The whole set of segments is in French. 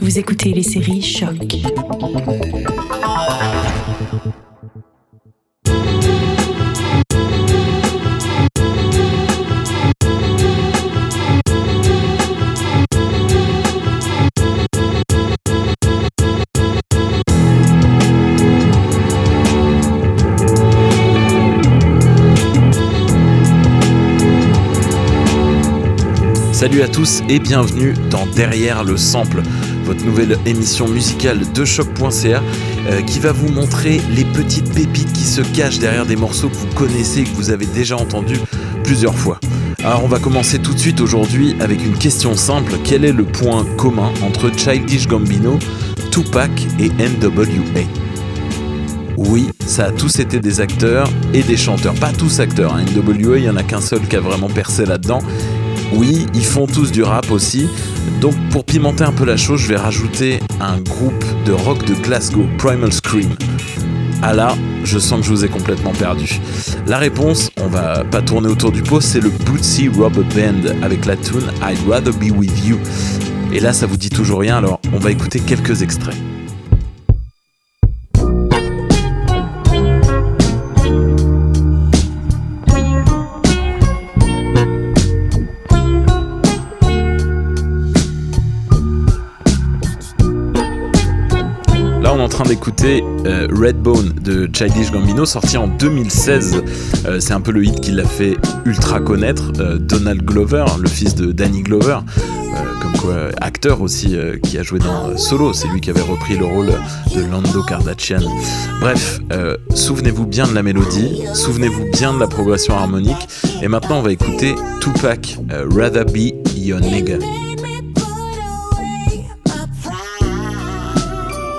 Vous écoutez les séries Choc. Salut à tous et bienvenue dans Derrière le Sample, votre nouvelle émission musicale de choc.ca euh, qui va vous montrer les petites pépites qui se cachent derrière des morceaux que vous connaissez et que vous avez déjà entendus plusieurs fois. Alors on va commencer tout de suite aujourd'hui avec une question simple. Quel est le point commun entre Childish Gambino, Tupac et NWA oui, ça a tous été des acteurs et des chanteurs. Pas tous acteurs, hein. NWA, il n'y en a qu'un seul qui a vraiment percé là-dedans. Oui, ils font tous du rap aussi. Donc pour pimenter un peu la chose, je vais rajouter un groupe de rock de Glasgow, Primal Scream. Ah là, je sens que je vous ai complètement perdu. La réponse, on va pas tourner autour du pot, c'est le Bootsy Rubber Band avec la tune I'd Rather Be With You. Et là, ça vous dit toujours rien, alors on va écouter quelques extraits. En train d'écouter euh, Redbone de Childish Gambino, sorti en 2016. Euh, c'est un peu le hit qui l'a fait ultra connaître. Euh, Donald Glover, le fils de Danny Glover, comme quoi acteur aussi, qui a joué dans Solo. C'est lui qui avait repris le rôle de Lando Kardashian. Bref, souvenez-vous bien de la mélodie, souvenez-vous bien de la progression harmonique. Et maintenant, on va écouter Tupac, Rather Be Your Nigga.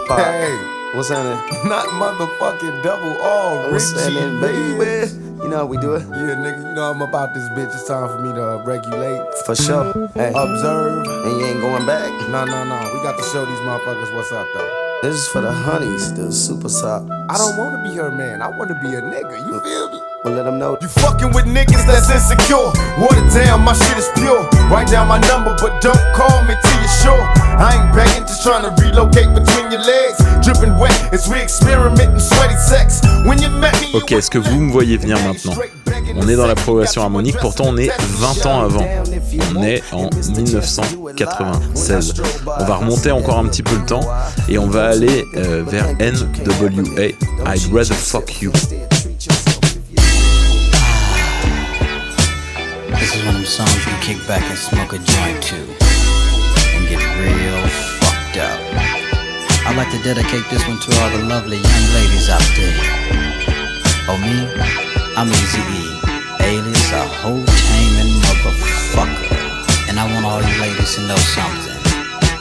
Hey, what's happening? Not motherfucking double R, what's happening, baby? You know how we do it? Yeah, nigga, you know I'm about this bitch. It's time for me to regulate. For sure. Hey. Observe. And you ain't going back? No, no, no. We got to show these motherfuckers what's up, though. This is for the honeys, the super sops. I don't want to be her man. I want to be a nigga. You feel me? Well, let them know. You fucking with niggas that's insecure. Water down, my shit is pure. Write down my number, but don't call me sure. I ain't begging, just trying to relocate between your legs. Dripping wet as we experiment in sweaty sex. When you met me. Ok, est-ce que vous me voyez venir maintenant On est dans la progression harmonique, pourtant on est 20 ans avant. On est en 1996. On va remonter encore un petit peu le temps et on va aller euh, vers NWA. I'd rather fuck you. This is one of them songs you can kick back and smoke a joint to I'd like to dedicate this one to all the lovely young ladies out there. Oh, me? I'm Easy E, alias a whole taming motherfucker. And I want all you ladies to know something.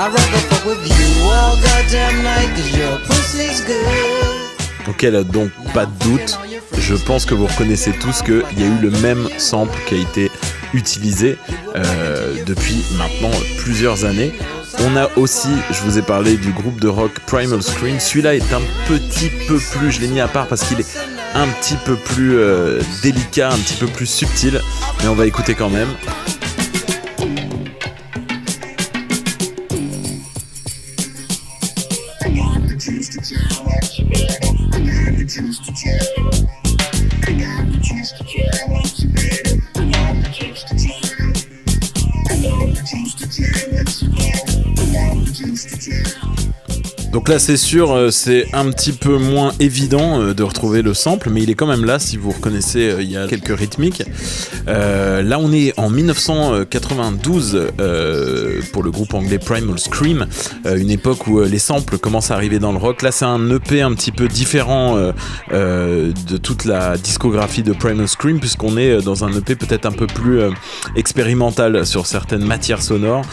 I'd rather fuck with you all goddamn night, cause your pussy's good. Donc elle a donc pas de doute, je pense que vous reconnaissez tous qu'il y a eu le même sample qui a été utilisé euh, depuis maintenant plusieurs années. On a aussi, je vous ai parlé du groupe de rock Primal Scream. Celui-là est un petit peu plus, je l'ai mis à part parce qu'il est un petit peu plus euh, délicat, un petit peu plus subtil, mais on va écouter quand même. Donc là, c'est sûr, euh, c'est un petit peu moins évident euh, de retrouver le sample, mais il est quand même là si vous reconnaissez, euh, il y a quelques rythmiques. là, on est en 1992 pour le groupe anglais Primal Scream, une époque où les samples commencent à arriver dans le rock. Là, c'est un EP un petit peu différent de toute la discographie de Primal Scream, puisqu'on est dans un EP peut-être un peu plus expérimental sur certaines matières sonores.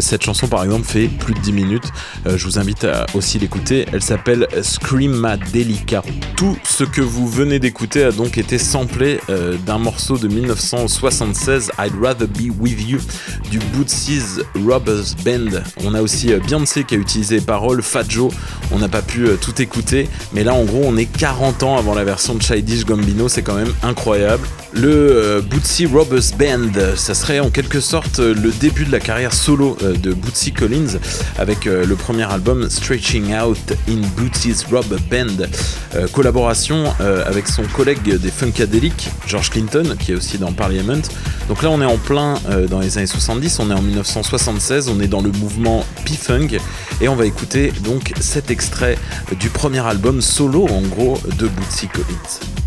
cette chanson, par exemple, fait plus de 10 minutes. je vous invite à aussi l'écouter. Elle s'appelle Screamadelica. Tout ce que vous venez d'écouter a donc été samplé euh, d'un morceau de 1976, I'd Rather Be With You, du Bootsy's Robbers Band. On a aussi euh, Beyoncé qui a utilisé les paroles, Fat Joe, on n'a pas pu euh, tout écouter, mais là en gros on est 40 ans avant la version de Childish Gambino, c'est quand même incroyable. Le euh, Bootsy Robbers Band, ça serait en quelque sorte le début de la carrière solo de Bootsy Collins avec le premier album Stretching Out in Bootsy's Rubber Band, collaboration avec son collègue des Funkadelic, George Clinton, qui est aussi dans Parliament. Donc là on est en plein dans les années 70, on est en 1976, on est dans le mouvement P-Funk et on va écouter donc cet extrait du premier album solo en gros de Bootsy Collins.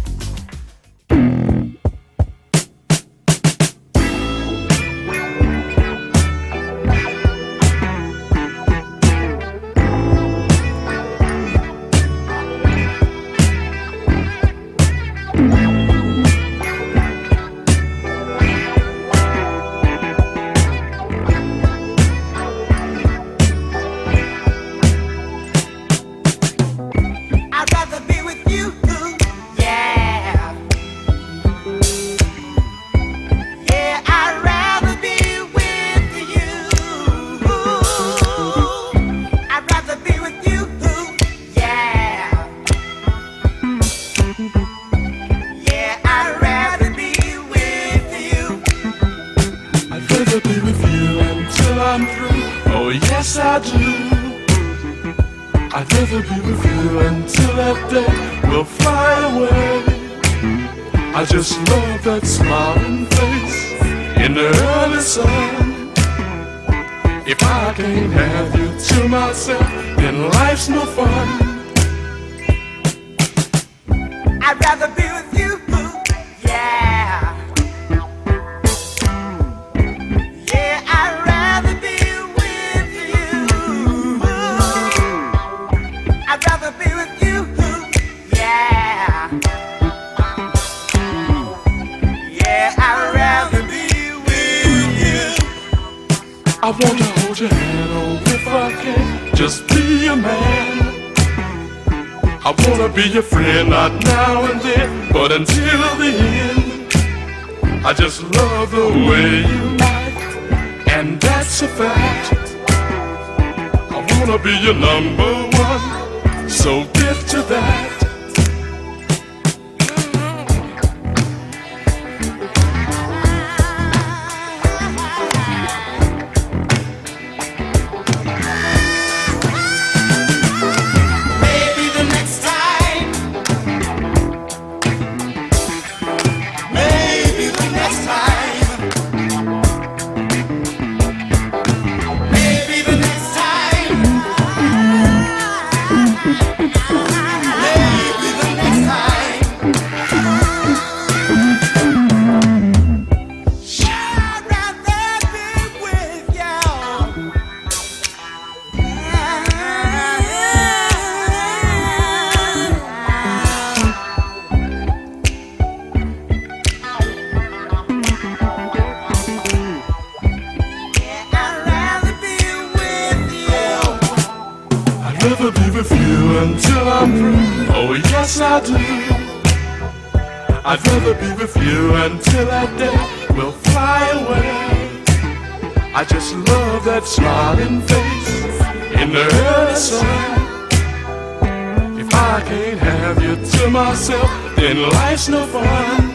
yes I do. I'd never be with you until that day will fly away. I just love that smiling face in the early sun. If I can't have you to myself, then life's no fun. I'd rather be. wanna be your friend, not now and then, but until the end. I just love the way you act, and that's a fact. I wanna be your number one, so get to that. until I'm through. Oh, yes, I do. I'd rather be with you until that day will fly away. I just love that smiling face in the early sun. If I can't have you to myself, then life's no fun.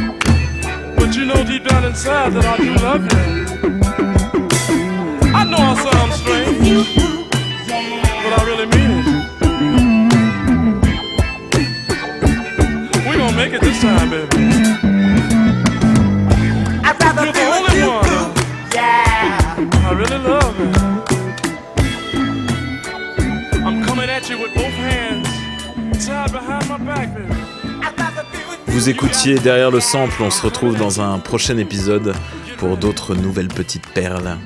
inside that I do love you. I know I sound strange, but I really mean it. We gonna make it this time, baby. You're the only one. Yeah. I really love it. I'm coming at you with both hands tied behind my back, baby. Vous écoutiez derrière le sample, on se retrouve dans un prochain épisode pour d'autres nouvelles petites perles.